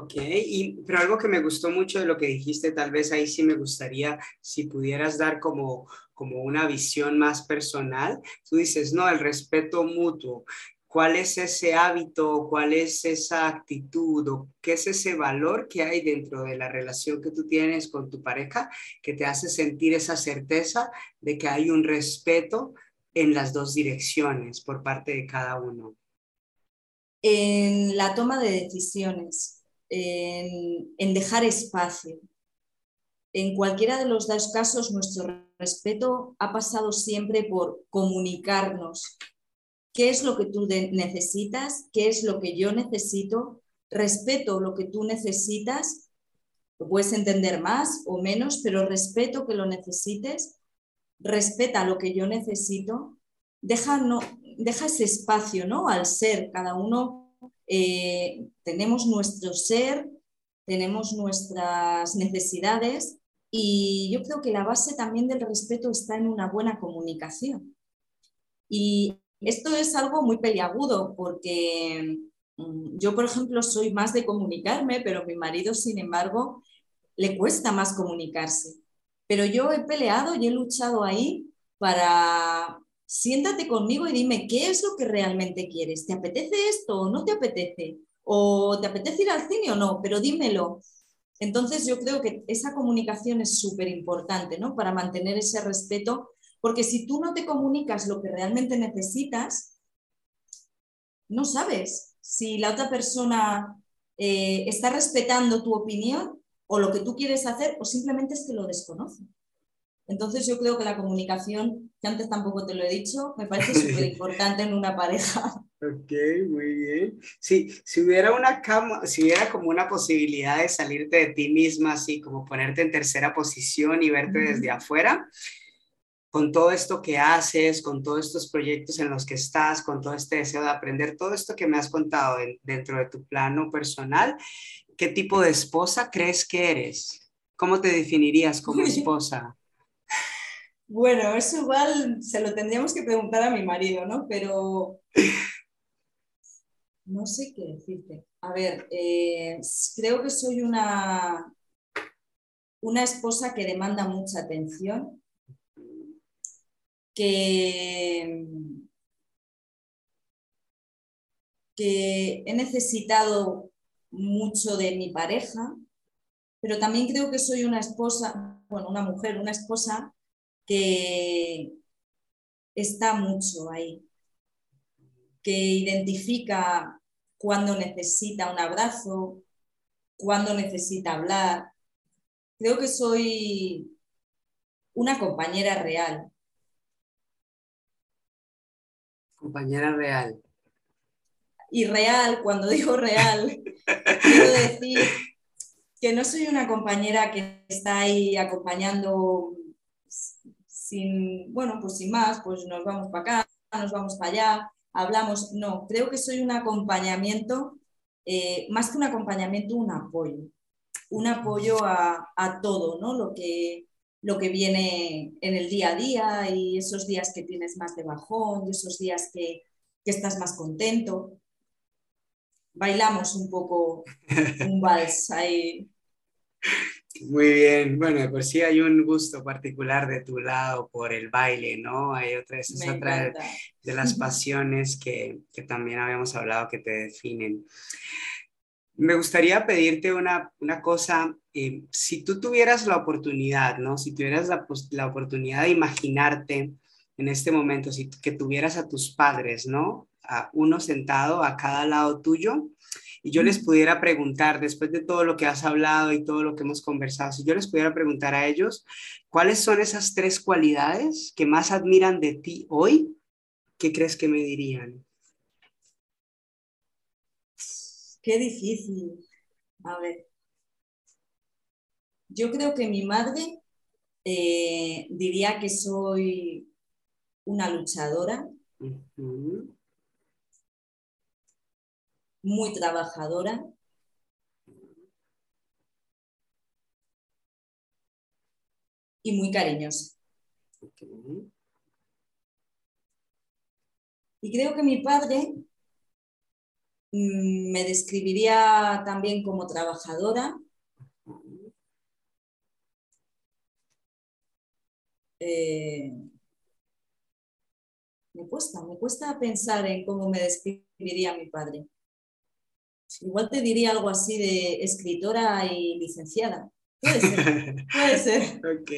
Ok, y, pero algo que me gustó mucho de lo que dijiste, tal vez ahí sí me gustaría si pudieras dar como, como una visión más personal. Tú dices, no, el respeto mutuo cuál es ese hábito, cuál es esa actitud o qué es ese valor que hay dentro de la relación que tú tienes con tu pareja que te hace sentir esa certeza de que hay un respeto en las dos direcciones por parte de cada uno. En la toma de decisiones, en, dejar espacio. En cualquiera de los dos casos, nuestro respeto ha pasado siempre por comunicarnos, qué es lo que tú necesitas, qué es lo que yo necesito, respeto lo que tú necesitas, lo puedes entender más o menos, pero respeto que lo necesites, respeta lo que yo necesito, deja, no, deja ese espacio ¿no? al ser, cada uno eh, tenemos nuestro ser, tenemos nuestras necesidades y yo creo que la base también del respeto está en una buena comunicación. Y esto es algo muy peliagudo porque mm, yo, por ejemplo, soy más de comunicarme, pero mi marido, sin embargo, le cuesta más comunicarse. Pero yo he peleado y he luchado ahí para siéntate conmigo y dime qué es lo que realmente quieres. ¿Te apetece esto o no te apetece? ¿O te apetece ir al cine o no? Pero dímelo. Entonces yo creo que esa comunicación es súper importante, ¿no? Para mantener ese respeto, porque si tú no te comunicas lo que realmente necesitas, no sabes si la otra persona eh, está respetando tu opinión o lo que tú quieres hacer o simplemente es que lo desconoce. Entonces yo creo que la comunicación, que antes tampoco te lo he dicho, me parece súper importante en una pareja. Ok, muy bien. Sí, si hubiera una cama, si hubiera como una posibilidad de salirte de ti misma, así como ponerte en tercera posición y verte desde afuera, con todo esto que haces, con todos estos proyectos en los que estás, con todo este deseo de aprender, todo esto que me has contado dentro de tu plano personal, ¿qué tipo de esposa crees que eres? ¿Cómo te definirías como esposa? Bueno, eso igual se lo tendríamos que preguntar a mi marido, ¿no? Pero no sé qué decirte. A ver, eh, creo que soy una, una esposa que demanda mucha atención, que, que he necesitado mucho de mi pareja, pero también creo que soy una esposa, bueno, una mujer, una esposa que está mucho ahí, que identifica cuando necesita un abrazo, cuando necesita hablar. Creo que soy una compañera real. Compañera real. Y real, cuando digo real, quiero decir que no soy una compañera que está ahí acompañando sin, bueno, pues sin más, pues nos vamos para acá, nos vamos para allá, hablamos. No, creo que soy un acompañamiento, eh, más que un acompañamiento, un apoyo. Un apoyo a, todo, ¿no? Lo que, lo que viene en el día a día y esos días que tienes más de bajón esos días que, que estás más contento. Bailamos un poco un vals ahí muy bien, bueno, pues sí hay un gusto particular de tu lado por el baile, ¿no? Hay otra, esa es otra de las pasiones que, que, también habíamos hablado que te definen. Me gustaría pedirte una, una cosa, eh, si tú tuvieras la oportunidad, ¿no? Si tuvieras la, la oportunidad de imaginarte en este momento, si que tuvieras a tus padres, ¿no? A uno sentado a cada lado tuyo y yo les pudiera preguntar, después de todo lo que has hablado y todo lo que hemos conversado, si yo les pudiera preguntar a ellos, ¿cuáles son esas tres cualidades que más admiran de ti hoy? ¿Qué crees que me dirían? Qué difícil. A ver. Yo creo que mi madre eh, diría que soy una luchadora muy trabajadora. Y muy cariñosa. Y creo que mi padre mm, me describiría también como trabajadora. Eh, me cuesta, me cuesta pensar en cómo me describiría mi padre. Igual te diría algo así de escritora y licenciada. Puede ser. Puede ser. ok,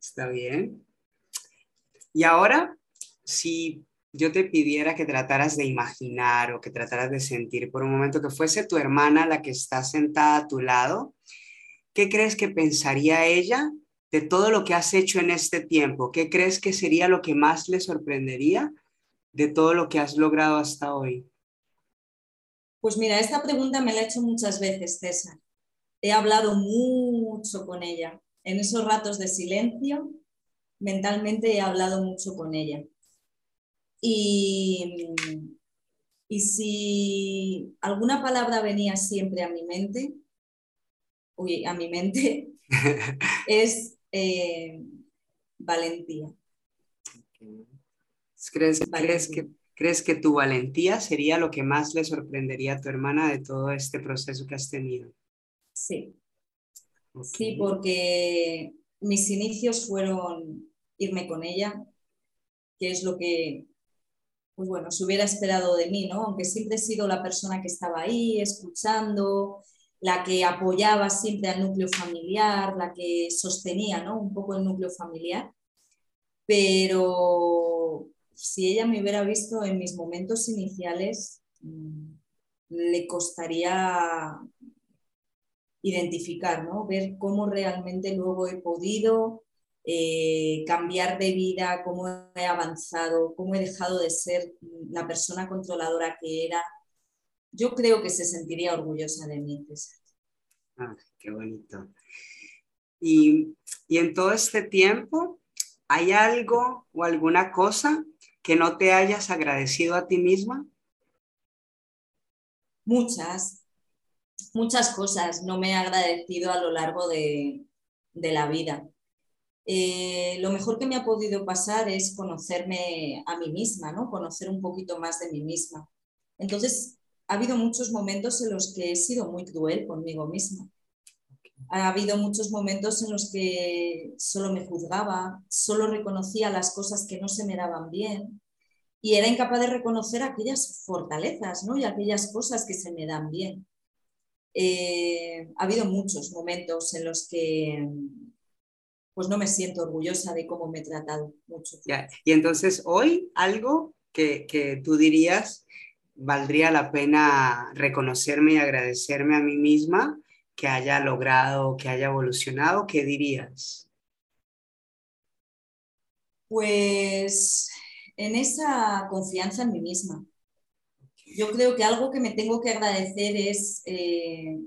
está bien. Y ahora, si yo te pidiera que trataras de imaginar o que trataras de sentir por un momento que fuese tu hermana la que está sentada a tu lado, ¿qué crees que pensaría ella de todo lo que has hecho en este tiempo? ¿Qué crees que sería lo que más le sorprendería de todo lo que has logrado hasta hoy? Pues mira, esta pregunta me la he hecho muchas veces, César. He hablado mucho con ella. En esos ratos de silencio, mentalmente he hablado mucho con ella. Y, y si alguna palabra venía siempre a mi mente, uy, a mi mente, es eh, valentía. ¿Crees, ¿Crees, que ¿Crees que tu valentía sería lo que más le sorprendería a tu hermana de todo este proceso que has tenido? Sí. Sí, porque mis inicios fueron irme con ella, que es lo que, pues bueno, se hubiera esperado de mí, ¿no? Aunque siempre he sido la persona que estaba ahí, escuchando, la que apoyaba siempre al núcleo familiar, la que sostenía, ¿no? Un poco el núcleo familiar. Pero si ella me hubiera visto en mis momentos iniciales, mm, le costaría identificar, ¿no? ver cómo realmente luego he podido eh, cambiar de vida, cómo he avanzado, cómo he dejado de ser la persona controladora que era. Yo creo que se sentiría orgullosa de mí. Ah, qué bonito. Y, y en todo este tiempo, ¿hay algo o alguna cosa que no te hayas agradecido a ti misma? Muchas, muchas cosas no me he agradecido a lo largo de, la vida. Eh, lo mejor que me ha podido pasar es conocerme a mí misma, ¿no? conocer un poquito más de mí misma. Entonces, ha habido muchos momentos en los que he sido muy cruel conmigo misma. Ha habido muchos momentos en los que solo me juzgaba, solo reconocía las cosas que no se me daban bien y era incapaz de reconocer aquellas fortalezas ¿no? y aquellas cosas que se me dan bien. Eh, ha habido muchos momentos en los que pues no me siento orgullosa de cómo me he tratado mucho. Y entonces hoy algo que, que tú dirías valdría la pena reconocerme y agradecerme a mí misma que haya logrado, que haya evolucionado, ¿qué dirías? Pues en esa confianza en mí misma, yo creo que algo que me tengo que agradecer es eh,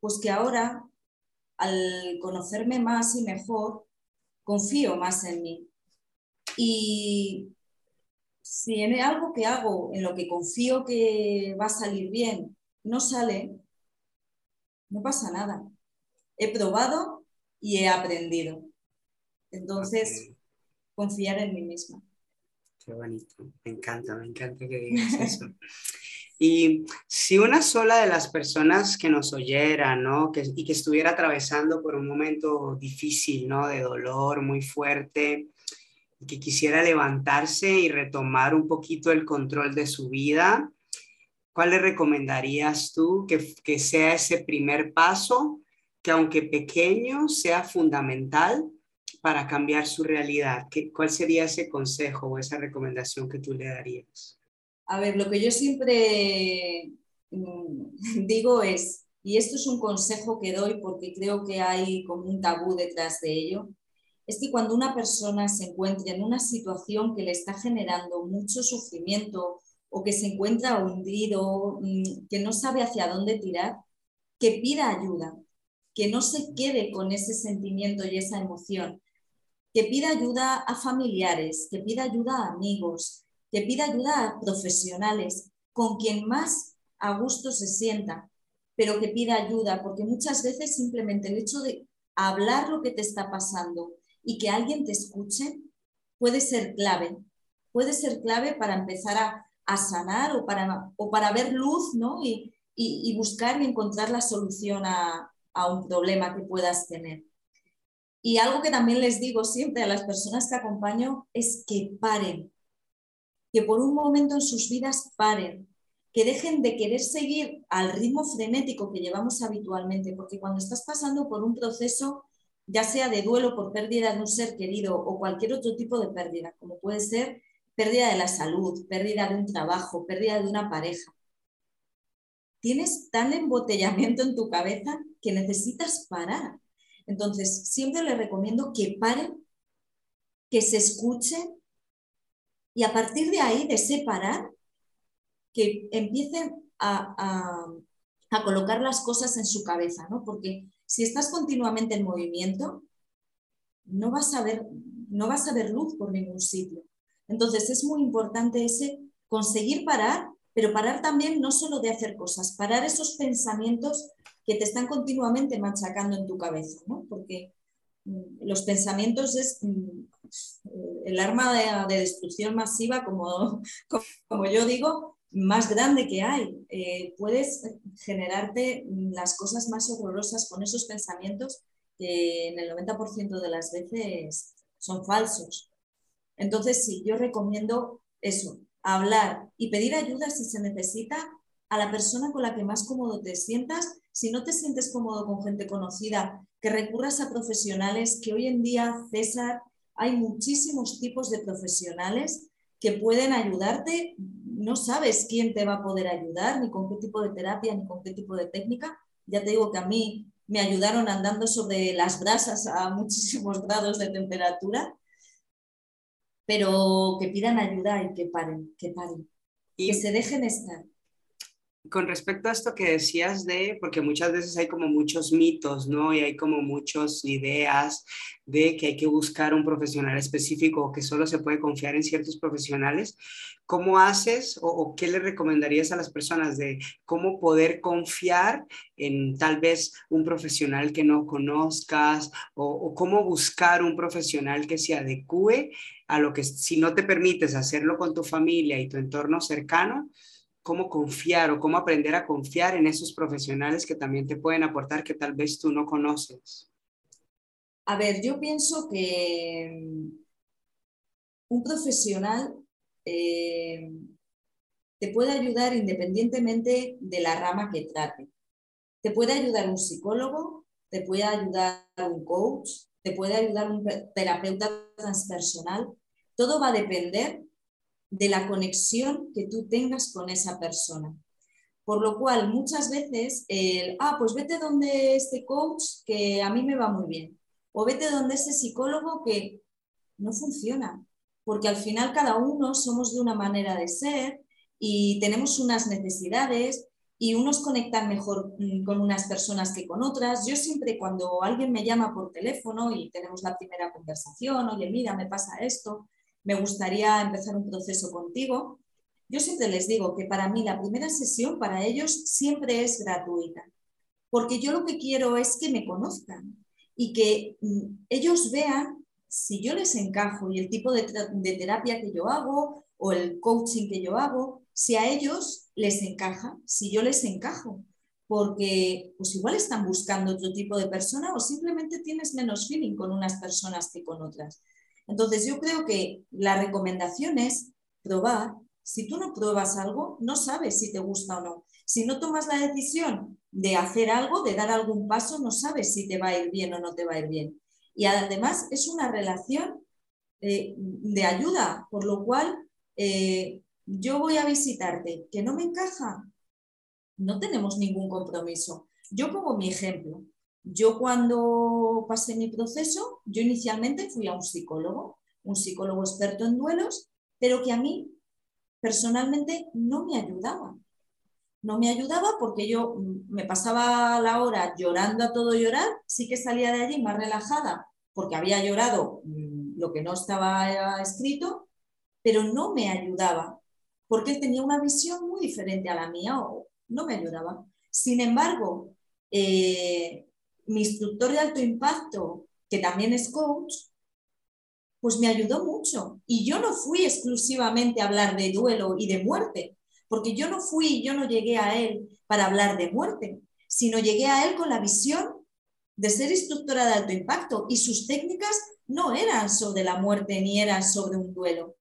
pues que ahora, al conocerme más y mejor, confío más en mí. Y si en algo que hago, en lo que confío que va a salir bien, no sale, no pasa nada. He probado y he aprendido. Entonces, confiar en mí misma. Qué bonito, me encanta, me encanta que digas eso. Y si una sola de las personas que nos oyera, ¿no? Que, y que estuviera atravesando por un momento difícil, ¿no? De dolor muy fuerte, y que quisiera levantarse y retomar un poquito el control de su vida, ¿cuál le recomendarías tú que, que sea ese primer paso, que aunque pequeño, sea fundamental para cambiar su realidad? ¿Qué, ¿Cuál sería ese consejo o esa recomendación que tú le darías? A ver, lo que yo siempre mm, digo es, y esto es un consejo que doy porque creo que hay como un tabú detrás de ello, es que cuando una persona se encuentra en una situación que le está generando mucho sufrimiento o que se encuentra hundido, mm, que no sabe hacia dónde tirar, que pida ayuda, que no se quede con ese sentimiento y esa emoción, que pida ayuda a familiares, que pida ayuda a amigos, que pida ayuda a profesionales, con quien más a gusto se sienta, pero que pida ayuda, porque muchas veces simplemente el hecho de hablar lo que te está pasando y que alguien te escuche puede ser clave, puede ser clave para empezar a, sanar o para, o para ver luz ¿no? y, buscar y encontrar la solución a, a un problema que puedas tener. Y algo que también les digo siempre a las personas que acompaño es que paren, que por un momento en sus vidas paren, que dejen de querer seguir al ritmo frenético que llevamos habitualmente, porque cuando estás pasando por un proceso, ya sea de duelo por pérdida de un ser querido o cualquier otro tipo de pérdida, como puede ser pérdida de la salud, pérdida de un trabajo, pérdida de una pareja, tienes tal embotellamiento en tu cabeza que necesitas parar entonces, siempre les recomiendo que paren, que se escuchen y a partir de ahí, de separar, que empiecen a, colocar las cosas en su cabeza, ¿no? Porque si estás continuamente en movimiento, no vas a ver, no vas a ver luz por ningún sitio. Entonces es muy importante ese conseguir parar, pero parar también no solo de hacer cosas, parar esos pensamientos que te están continuamente machacando en tu cabeza, ¿no? Porque mm, los pensamientos es mm, el arma de, destrucción masiva, como, como, yo digo, más grande que hay. Eh, puedes generarte las cosas más horrorosas con esos pensamientos que en el 90% de las veces son falsos. Entonces, sí, yo recomiendo eso, hablar y pedir ayuda si se necesita a la persona con la que más cómodo te sientas. Si no te sientes cómodo con gente conocida, que recurras a profesionales, que hoy en día, César, hay muchísimos tipos de profesionales que pueden ayudarte. No sabes quién te va a poder ayudar, ni con qué tipo de terapia, ni con qué tipo de técnica. Ya te digo que a mí me ayudaron andando sobre las brasas a muchísimos grados de temperatura, pero que pidan ayuda y que paren, que paren, y... que se dejen estar con respecto a esto que decías de, porque muchas veces hay como muchos mitos, ¿no? Y hay como muchas ideas de que hay que buscar un profesional específico o que solo se puede confiar en ciertos profesionales. ¿Cómo haces o, qué le recomendarías a las personas de cómo poder confiar en tal vez un profesional que no conozcas o, o cómo buscar un profesional que se adecue a lo que si no te permites hacerlo con tu familia y tu entorno cercano? cómo confiar o cómo aprender a confiar en esos profesionales que también te pueden aportar que tal vez tú no conoces? A ver, yo pienso que mm, un profesional eh, te puede ayudar independientemente de la rama que trate. Te puede ayudar un psicólogo, te puede ayudar un coach, te puede ayudar un terapeuta transpersonal. Todo va a depender de la conexión que tú tengas con esa persona. Por lo cual, muchas veces, el, ah, pues vete donde este coach que a mí me va muy bien, o vete donde ese psicólogo que no funciona, porque al final cada uno somos de una manera de ser y tenemos unas necesidades y unos conectan mejor mm, con unas personas que con otras. Yo siempre cuando alguien me llama por teléfono y tenemos la primera conversación, oye, mira, me pasa esto, me gustaría empezar un proceso contigo. Yo siempre les digo que para mí la primera sesión para ellos siempre es gratuita, porque yo lo que quiero es que me conozcan y que mm, ellos vean si yo les encajo y el tipo de, terapia que yo hago o el coaching que yo hago, si a ellos les encaja, si yo les encajo, porque pues igual están buscando otro tipo de persona o simplemente tienes menos feeling con unas personas que con otras. Entonces yo creo que la recomendación es probar. Si tú no pruebas algo, no sabes si te gusta o no. Si no tomas la decisión de hacer algo, de dar algún paso, no sabes si te va a ir bien o no te va a ir bien. Y además es una relación eh, de ayuda, por lo cual eh, yo voy a visitarte, que no me encaja, no tenemos ningún compromiso. Yo pongo mi ejemplo. Yo cuando pasé mi proceso, yo inicialmente fui a un psicólogo, un psicólogo experto en duelos, pero que a mí personalmente no me ayudaba. No me ayudaba porque yo me pasaba la hora llorando a todo llorar, sí que salía de allí más relajada porque había llorado mm, lo que no estaba escrito, pero no me ayudaba porque él tenía una visión muy diferente a la mía o no me ayudaba. Sin embargo, eh, mi instructor de alto impacto, que también es coach, pues me ayudó mucho. Y yo no fui exclusivamente a hablar de duelo y de muerte, porque yo no fui, yo no llegué a él para hablar de muerte, sino llegué a él con la visión de ser instructora de alto impacto y sus técnicas no eran sobre la muerte ni eran sobre un duelo.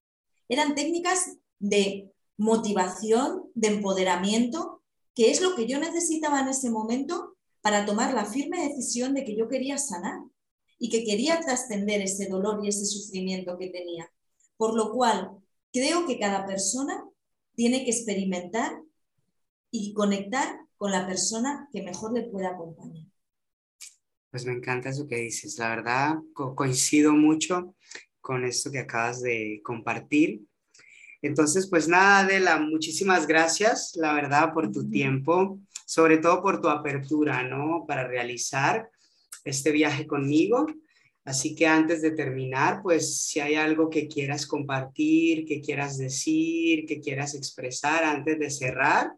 Eran técnicas de motivación, de empoderamiento, que es lo que yo necesitaba en ese momento para tomar la firme decisión de que yo quería sanar y que quería trascender ese dolor y ese sufrimiento que tenía. Por lo cual, creo que cada persona tiene que experimentar y conectar con la persona que mejor le pueda acompañar. Pues me encanta eso que dices. La verdad, coincido mucho con esto que acabas de compartir. Entonces, pues nada, Adela, muchísimas gracias, la verdad, por tu tiempo sobre todo por tu apertura, ¿no? Para realizar este viaje conmigo. Así que antes de terminar, pues si hay algo que quieras compartir, que quieras decir, que quieras expresar antes de cerrar,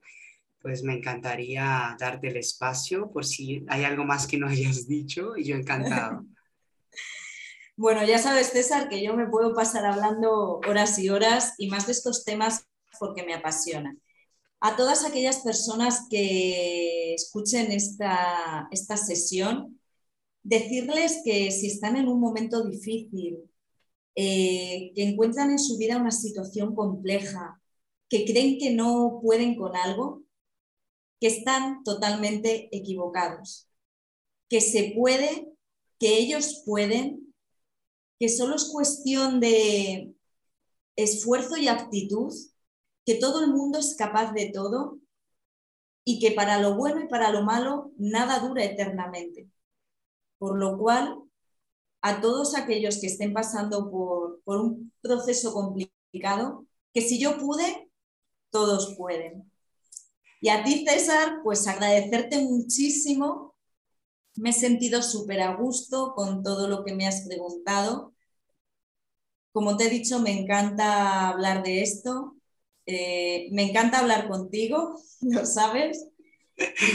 pues me encantaría darte el espacio por si hay algo más que no hayas dicho y yo encantado. Bueno, ya sabes, César, que yo me puedo pasar hablando horas y horas y más de estos temas porque me apasionan a todas aquellas personas que escuchen esta, esta sesión, decirles que si están en un momento difícil, eh, que encuentran en su vida una situación compleja, que creen que no pueden con algo, que están totalmente equivocados, que se puede, que ellos pueden, que solo es cuestión de esfuerzo y actitud, que todo el mundo es capaz de todo y que para lo bueno y para lo malo nada dura eternamente. Por lo cual, a todos aquellos que estén pasando por, por un proceso complicado, que si yo pude, todos pueden. Y a ti, César, pues agradecerte muchísimo. Me he sentido súper a gusto con todo lo que me has preguntado. Como te he dicho, me encanta hablar de esto. Eh, me encanta hablar contigo, lo sabes.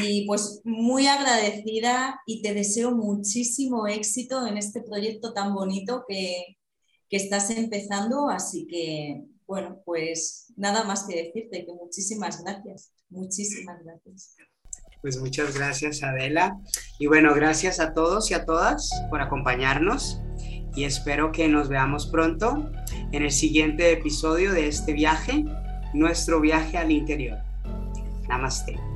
Y pues muy agradecida y te deseo muchísimo éxito en este proyecto tan bonito que, que estás empezando. Así que, bueno, pues nada más que decirte que muchísimas gracias. Muchísimas gracias. Pues muchas gracias, Adela. Y bueno, gracias a todos y a todas por acompañarnos y espero que nos veamos pronto en el siguiente episodio de este viaje, nuestro viaje al interior. Namaste.